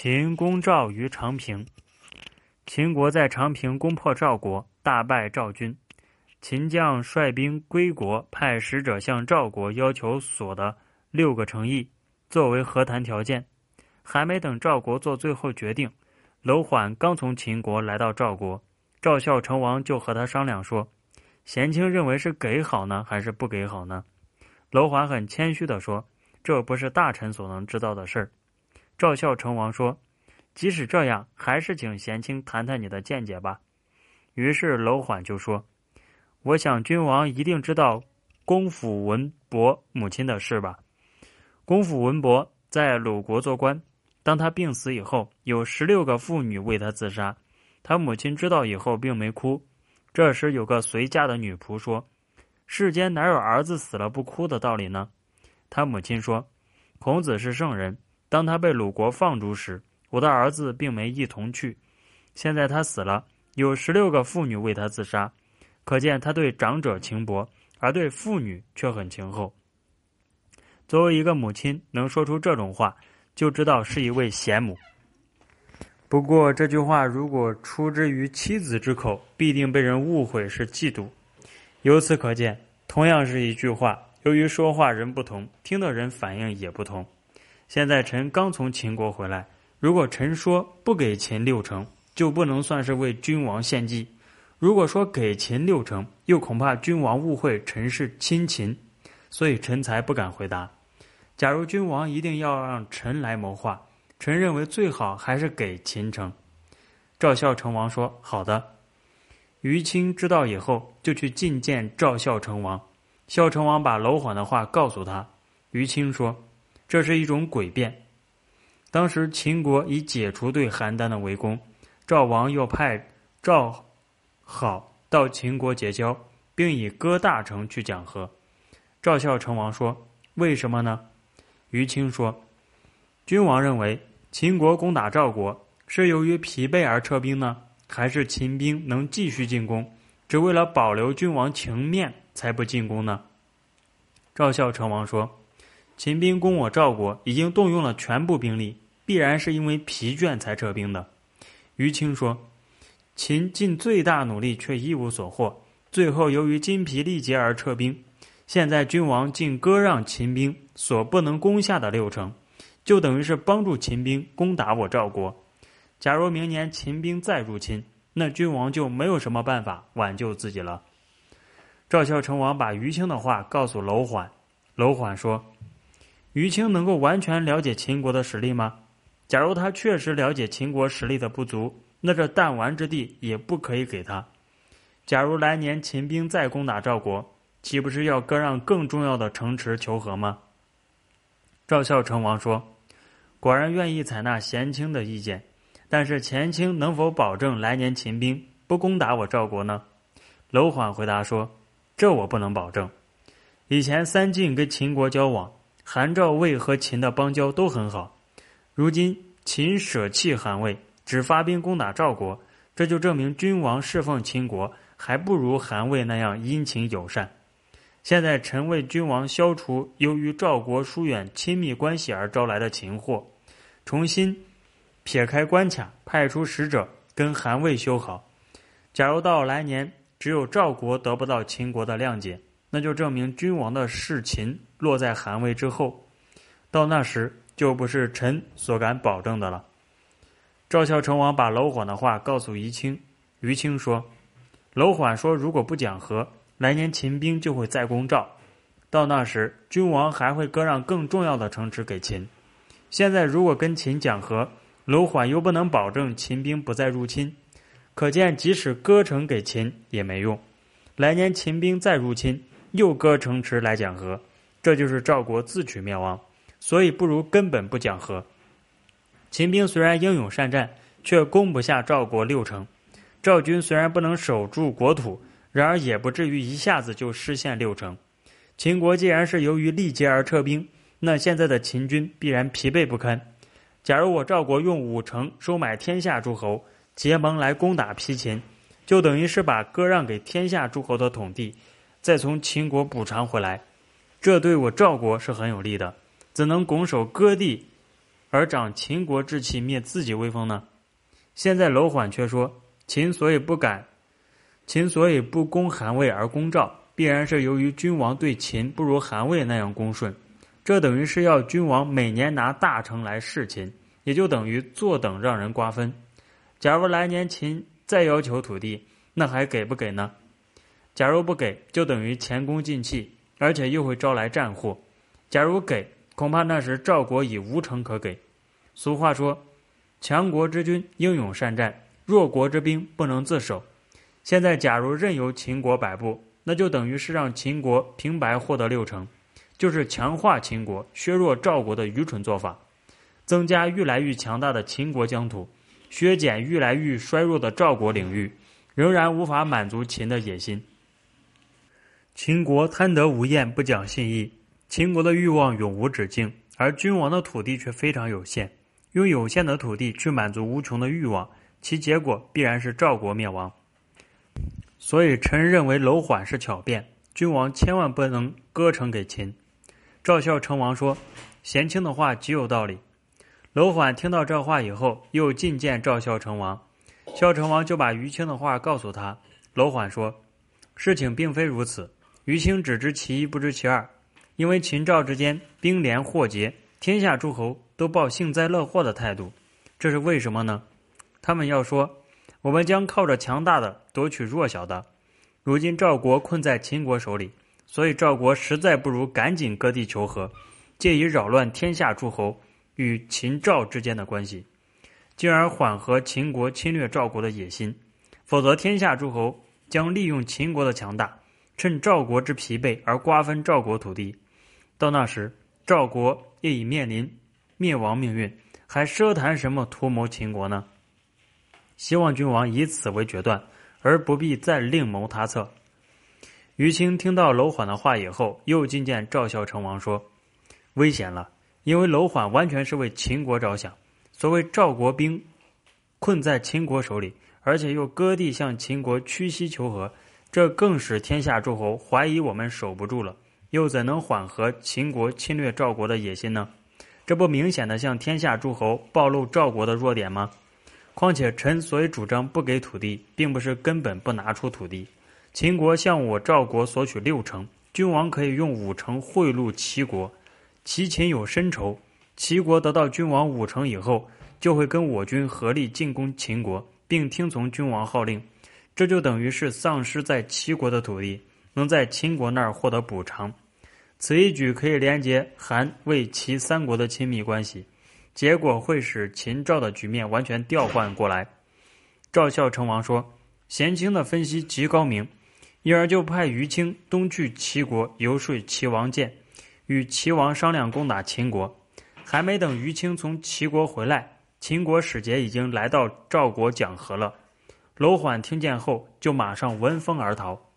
秦攻赵于长平。秦国在长平攻破赵国，大败赵军。秦将率兵归国，派使者向赵国要求所的六个城邑作为和谈条件。还没等赵国做最后决定，楼缓刚从秦国来到赵国，赵孝成王就和他商量说：“贤卿认为是给好呢，还是不给好呢？”楼缓很谦虚地说：“这不是大臣所能知道的事儿。”赵孝成王说：“即使这样，还是请贤卿谈谈你的见解吧。”于是楼缓就说：“我想君王一定知道公府文伯母亲的事吧？公府文伯在鲁国做官。”当他病死以后，有十六个妇女为他自杀。他母亲知道以后，并没哭。这时，有个随嫁的女仆说：“世间哪有儿子死了不哭的道理呢？”他母亲说：“孔子是圣人，当他被鲁国放逐时，我的儿子并没一同去。现在他死了，有十六个妇女为他自杀，可见他对长者情薄，而对妇女却很情厚。作为一个母亲，能说出这种话。”就知道是一位贤母。不过这句话如果出之于妻子之口，必定被人误会是嫉妒。由此可见，同样是一句话，由于说话人不同，听的人反应也不同。现在臣刚从秦国回来，如果臣说不给秦六成，就不能算是为君王献计；如果说给秦六成，又恐怕君王误会臣是亲秦，所以臣才不敢回答。假如君王一定要让臣来谋划，臣认为最好还是给秦城。赵孝成王说：“好的。”于清知道以后，就去觐见赵孝成王。孝成王把楼缓的话告诉他。于清说：“这是一种诡辩。”当时秦国已解除对邯郸的围攻，赵王又派赵好到秦国结交，并以割大城去讲和。赵孝成王说：“为什么呢？”于清说：“君王认为秦国攻打赵国是由于疲惫而撤兵呢，还是秦兵能继续进攻，只为了保留君王情面才不进攻呢？”赵孝成王说：“秦兵攻我赵国，已经动用了全部兵力，必然是因为疲倦才撤兵的。”于清说：“秦尽最大努力却一无所获，最后由于筋疲力竭而撤兵。”现在君王竟割让秦兵所不能攻下的六城，就等于是帮助秦兵攻打我赵国。假如明年秦兵再入侵，那君王就没有什么办法挽救自己了。赵孝成王把于青的话告诉楼缓，楼缓说：“于青能够完全了解秦国的实力吗？假如他确实了解秦国实力的不足，那这弹丸之地也不可以给他。假如来年秦兵再攻打赵国。”岂不是要割让更重要的城池求和吗？赵孝成王说：“果然愿意采纳贤卿的意见，但是前卿能否保证来年秦兵不攻打我赵国呢？”楼缓回答说：“这我不能保证。以前三晋跟秦国交往，韩、赵、魏和秦的邦交都很好。如今秦舍弃韩魏，只发兵攻打赵国，这就证明君王侍奉秦国还不如韩魏那样殷勤友善。”现在臣为君王消除由于赵国疏远亲密关系而招来的秦祸，重新撇开关卡，派出使者跟韩魏修好。假如到来年只有赵国得不到秦国的谅解，那就证明君王的事秦落在韩魏之后。到那时就不是臣所敢保证的了。赵孝成王把楼缓的话告诉于清，于清说：“楼缓说如果不讲和。”来年秦兵就会再攻赵，到那时君王还会割让更重要的城池给秦。现在如果跟秦讲和，楼缓又不能保证秦兵不再入侵，可见即使割城给秦也没用。来年秦兵再入侵，又割城池来讲和，这就是赵国自取灭亡。所以不如根本不讲和。秦兵虽然英勇善战，却攻不下赵国六城。赵军虽然不能守住国土。然而也不至于一下子就失陷六成。秦国既然是由于力竭而撤兵，那现在的秦军必然疲惫不堪。假如我赵国用五成收买天下诸侯，结盟来攻打皮秦，就等于是把割让给天下诸侯的统地，再从秦国补偿回来，这对我赵国是很有利的。怎能拱手割地，而长秦国志气，灭自己威风呢？现在楼缓却说，秦所以不敢，秦所以不攻韩魏而攻赵，必然是由于君王对秦不如韩魏那样恭顺。这等于是要君王每年拿大城来侍秦，也就等于坐等让人瓜分。假如来年秦再要求土地，那还给不给呢？假如不给，就等于前功尽弃，而且又会招来战祸。假如给，恐怕那时赵国已无城可给。俗话说：“强国之君英勇善战，弱国之兵不能自守。”现在假如任由秦国摆布，那就等于是让秦国平白获得六成，就是强化秦国、削弱赵国的愚蠢做法，增加愈来愈强大的秦国疆土，削减愈来愈衰弱的赵国领域，仍然无法满足秦的野心。秦国贪得无厌，不讲信义。秦国的欲望永无止境，而君王的土地却非常有限。用有限的土地去满足无穷的欲望，其结果必然是赵国灭亡。所以，臣认为楼缓是巧辩，君王千万不能割城给秦。赵孝成王说：“贤卿的话极有道理。”楼缓听到这话以后，又觐见赵孝成王。孝成王就把于青的话告诉他。楼缓说：“事情并非如此，于青只知其一，不知其二。”因为秦赵之间兵连祸结，天下诸侯都抱幸灾乐祸的态度，这是为什么呢？他们要说，我们将靠着强大的夺取弱小的。如今赵国困在秦国手里，所以赵国实在不如赶紧割地求和，借以扰乱天下诸侯与秦赵之间的关系，进而缓和秦国侵略赵国的野心。否则，天下诸侯将利用秦国的强大，趁赵国之疲惫而瓜分赵国土地。到那时，赵国也已面临灭亡命运，还奢谈什么图谋秦国呢？希望君王以此为决断，而不必再另谋他策。于青听到楼缓的话以后，又觐见赵孝成王说：“危险了，因为楼缓完全是为秦国着想。所谓赵国兵困在秦国手里，而且又割地向秦国屈膝求和，这更使天下诸侯怀疑我们守不住了。”又怎能缓和秦国侵略赵国的野心呢？这不明显的向天下诸侯暴露赵国的弱点吗？况且臣所以主张不给土地，并不是根本不拿出土地。秦国向我赵国索取六成，君王可以用五成贿赂齐国。齐秦有深仇，齐国得到君王五成以后，就会跟我军合力进攻秦国，并听从君王号令。这就等于是丧失在齐国的土地。能在秦国那儿获得补偿，此一举可以连接韩魏齐三国的亲密关系，结果会使秦赵的局面完全调换过来。赵孝成王说：“贤卿的分析极高明。”因而就派于青东去齐国游说齐王建，与齐王商量攻打秦国。还没等于青从齐国回来，秦国使节已经来到赵国讲和了。楼缓听见后，就马上闻风而逃。